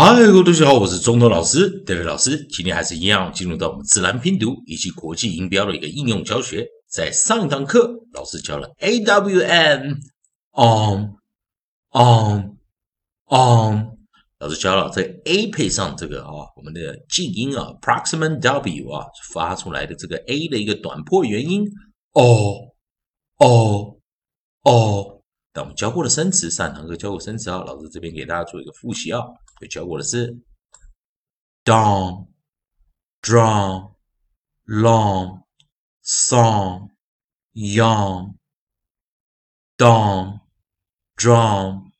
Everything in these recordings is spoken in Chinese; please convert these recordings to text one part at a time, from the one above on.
嗨，各位同学好，我是中头老师，David 老师。今天还是一样，进入到我们自然拼读以及国际音标的一个应用教学。在上一堂课，老师教了 a w n on on on，老师教了这 a 配上这个啊，我们的静音啊，proximate w 啊发出来的这个 a 的一个短破元音哦哦哦。那我们教过的生词，上堂课教过生词啊，老师这边给大家做一个复习啊。就教过的是 dawn、drawn、long、song、young、dawn、drawn、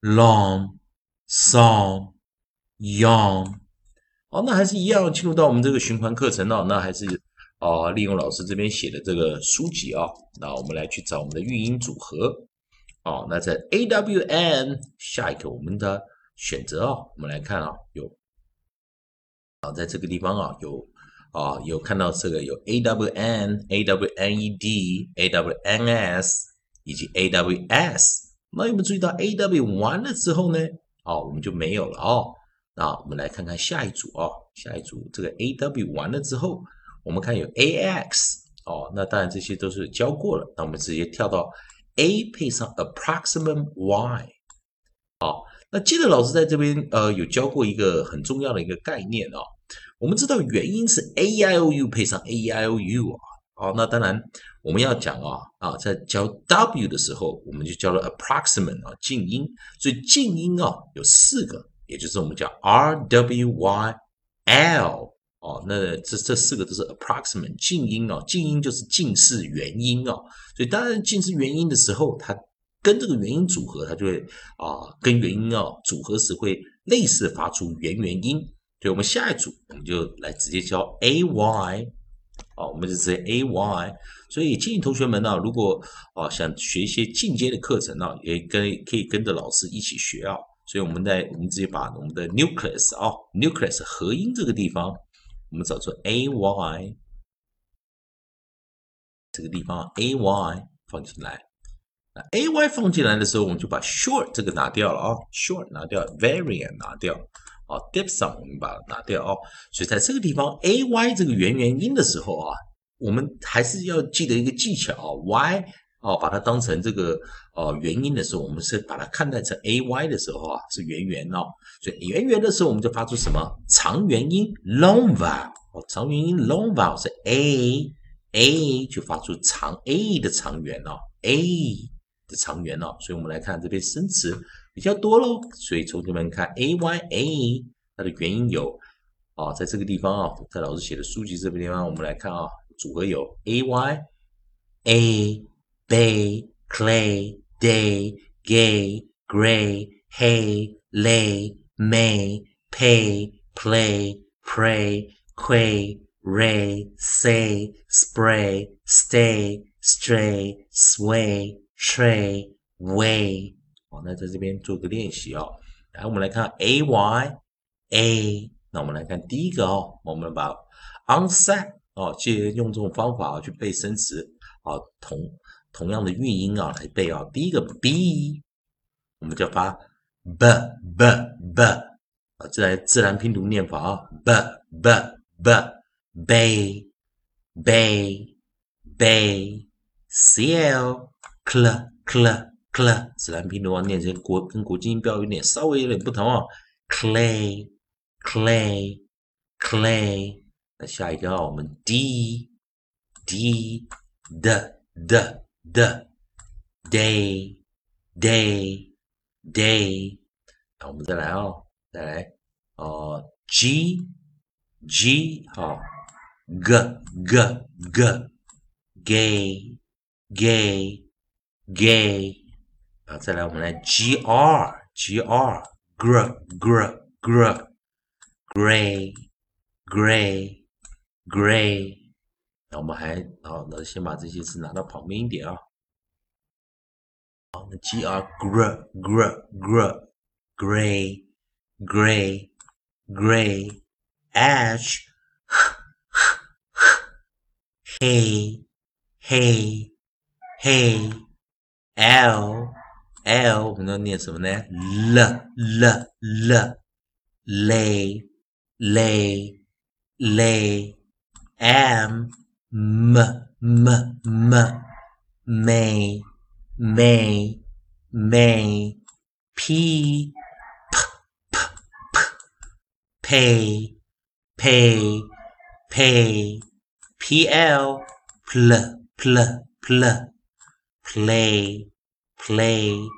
long、song、young。好，那还是一样进入到我们这个循环课程哦。那还是啊，利用老师这边写的这个书籍啊，那我们来去找我们的语音组合。哦，那在 A W N 下一个我们的选择啊，我们来看啊，有啊，在这个地方啊，有啊，有看到这个有 A W N、A W N E D、A W N S 以及 A W S。那有没有注意到 A W 完了之后呢？哦，我们就没有了哦。那我们来看看下一组啊，下一组这个 A W 完了之后，我们看有 A X 哦，那当然这些都是教过了，那我们直接跳到。a 配上 approximate y，好，那记得老师在这边呃有教过一个很重要的一个概念啊。我们知道元音是 a i o u 配上 a i o u 啊，好，那当然我们要讲啊啊，在教 w 的时候，我们就教了 approximate 啊静音，所以静音啊有四个，也就是我们叫 r w y l。哦，那这这四个都是 approximate 静音哦，静音就是近似元音哦，所以当然近似元音的时候，它跟这个元音组合，它就会啊跟元音哦组合时会类似发出元元音。所以我们下一组我们就来直接教 a y，哦，我们就直接 a y。所以建议同学们呢，如果啊想学一些进阶的课程呢，也跟可以跟着老师一起学啊。所以我们在我们直接把我们的 nucleus 啊 nucleus 合音这个地方。我们找出 a y 这个地方，a y 放进来。那 a y 放进来的时候，我们就把 short 这个拿掉了啊，short 拿掉，variant 拿掉，啊，diphthong 我们把它拿掉哦。所以在这个地方，a y 这个元元音的时候啊，我们还是要记得一个技巧啊，y 哦，把它当成这个呃元音的时候，我们是把它看待成 a y 的时候啊，是元元哦。所以元元的时候，我们就发出什么长元音 long vowel 哦，长元音 long vowel 是 a a 就发出长 a 的长元哦，a 的长元哦。所以我们来看这边生词比较多喽。所以同学们看 a y a 它的元音有啊，在这个地方啊，在老师写的书籍这个地方，我们来看啊，组合有 a y a bay clay day gay gray hay lay may, pay, play, pray, quay, ray, say, spray, stay, stray, sway, tray, way。好，那在这边做个练习哦。来，我们来看 a y a。那我们来看第一个哦，我们把 onset 哦，借用这种方法去背生词啊，同同样的韵音啊来背啊。第一个 b，我们就发。b b b 啊，自然自然拼读念法啊，b b b bay bay bay cl cl cl cl 自然拼读啊，念成国跟国际音标有点稍微有点不同啊，clay clay clay 那下一个啊，我们 d d d d d day day day，那我们再来哦，再来哦，g g 好，g g g gay gay gay，啊，再来我们来 g r g r gr gr gr gray gray gray，那我们还好，那先把这些字拿到旁边一点啊。G R gr gr gr gray gray gray ash hey hey hey l l 我们要念什么呢？l l l lay, lay, lay. Am, m, m, m. May, may, may. P, p, p, p. Pay, pay, pay. Pl, pl, pl, pl. Play, play,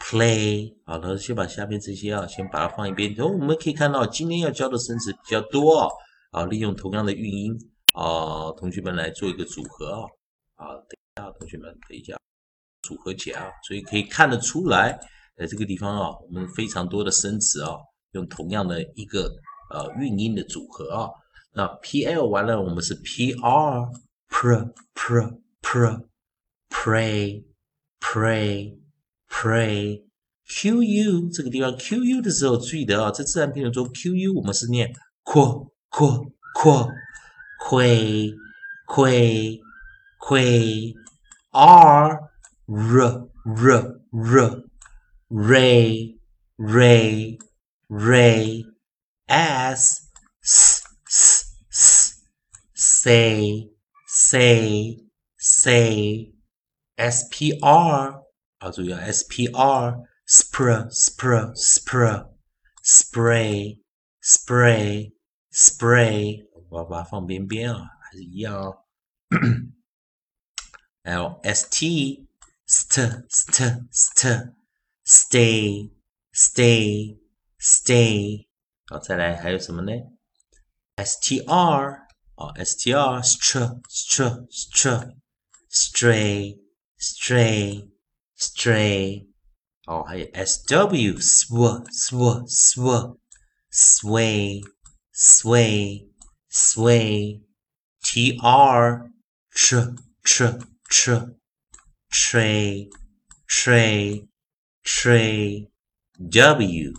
play。好的，先把下面这些啊，先把它放一边。然后我们可以看到，今天要教的生词比较多。啊，利用同样的韵音啊，同学们来做一个组合啊。啊，等一下，同学们，等一下，组合起来啊。所以可以看得出来，在这个地方啊，我们非常多的生词啊，用同样的一个呃韵音的组合啊。那 P L 完了，我们是 P R pr pr pr pray pray pray Q U 这个地方 Q U 的时候，注意的啊，在自然拼读中 Q U 我们是念扩扩扩会会会 R R R R ray ray ray S S S S say say say SPR 啊，注意啊，SPR spr spr spr spray spray spray，我把它放边边啊，还是一样哦。还有 ST st st st stay stay stay，好，再来还有什么呢？STR 啊，STR str str str stray stray stray，哦，还有 SW sw sw sw sway sway sway TR tr tr tr tray tray tray W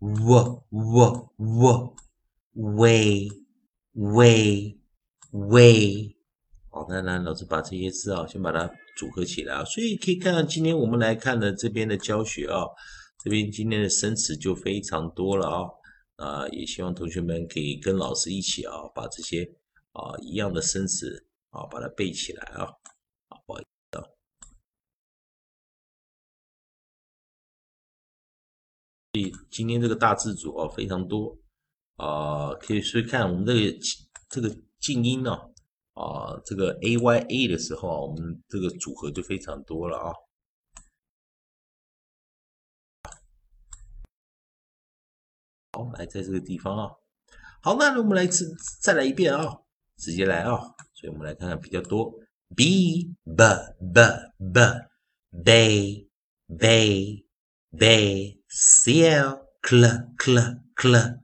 w w w way way way 好，那那老师把这些字啊，先把它组合起来啊。所以可以看到，今天我们来看的这边的教学啊，这边今天的生词就非常多了啊。啊，也希望同学们可以跟老师一起啊，把这些啊一样的生词啊，把它背起来啊。好，不好意思啊。所以今天这个大字组啊非常多啊，可以所以看我们这个这个静音呢。啊这个 A Y A 的时候啊，我们这个组合就非常多了啊。好，来在这个地方啊。好，那我们来次再来一遍啊，直接来啊。所以我们来看看比较多 B B B B B B B C L Cl Cl Cl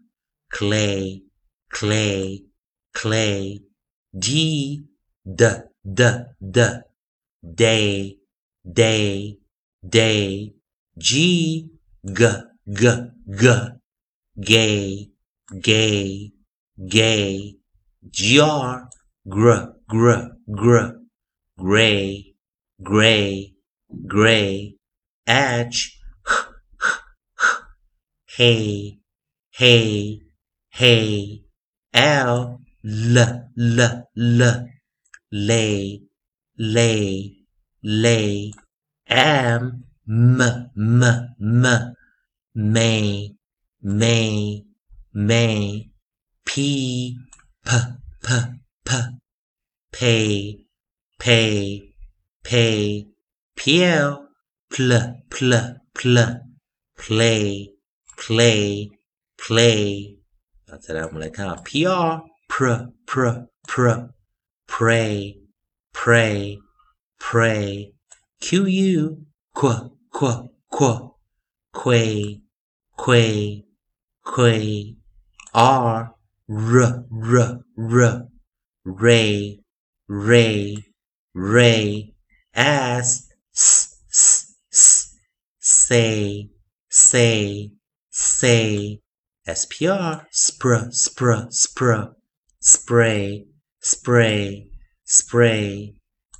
Clay Clay Clay D D D D. Day day day. G G G G. Gay gay gay. Gr gr gr gr. Gray gray gray. H H H. Hey hey hey. L l l l. Lay lay lay. Am m m m. May may may. P p p p. Pay pay pay. Pl pl pl pl play play play อาจจะได้มาเลยค่ะ pr pr pr. Pray pray pray. Qu qu qu qu. Quay quay quay. R r r r. Ray ray ray. As s s s. Say say say. Spr spr spr spr spray spray spray.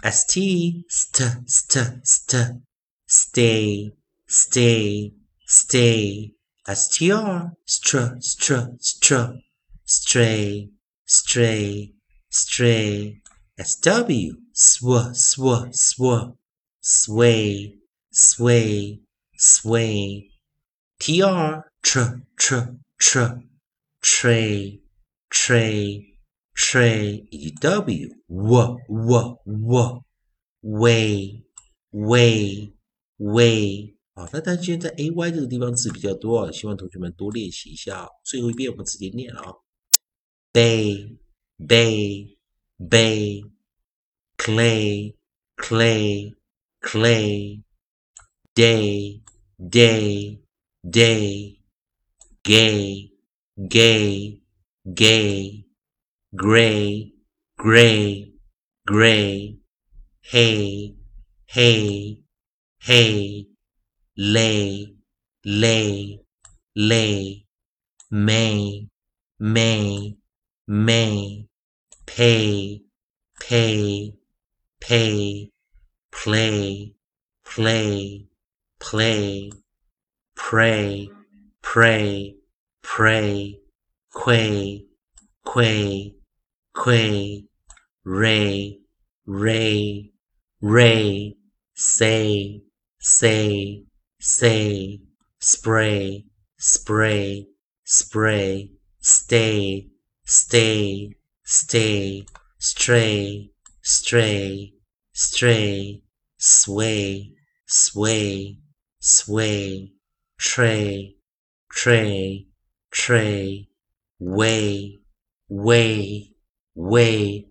St st st st. Stay stay stay. Str str str str. Stray stray stray. Sw sw sw sw. Sway sway sway. Tr tr tr tr. Tray tray tray 以及 w w w w way way way 好，那但现在 a y 这个地方字比较多啊，希望同学们多练习一下。最后一遍我们直接念了啊，bay bay bay clay clay clay day day day gay gay gay gray gray gray. Hey hey hey. Lay, lay, lay, may, may, may, pay, pay, pay, play, play, play, pray, pray, pray, quay, quay, quay, ray, ray, ray, say, say, say, spray, spray, spray, stay, stay, stay, stray, stray, stray, sway, sway, sway, tray, tray, tray, way, way, way,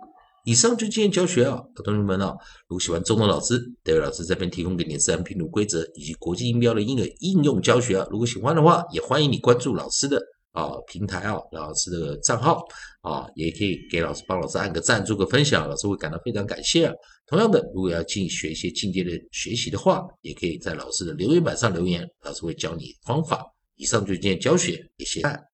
以上就今天教学啊，同学们啊，如果喜欢中文老师，戴维老师这边提供给你自然拼读规则以及国际音标的英语应用教学啊。如果喜欢的话，也欢迎你关注老师的啊平台啊，老师的账号啊，也可以给老师帮老师按个赞，做个分享，老师会感到非常感谢啊。同样的，如果要进学一些进阶的学习的话，也可以在老师的留言板上留言，老师会教你方法。以上就是今天教学，谢谢。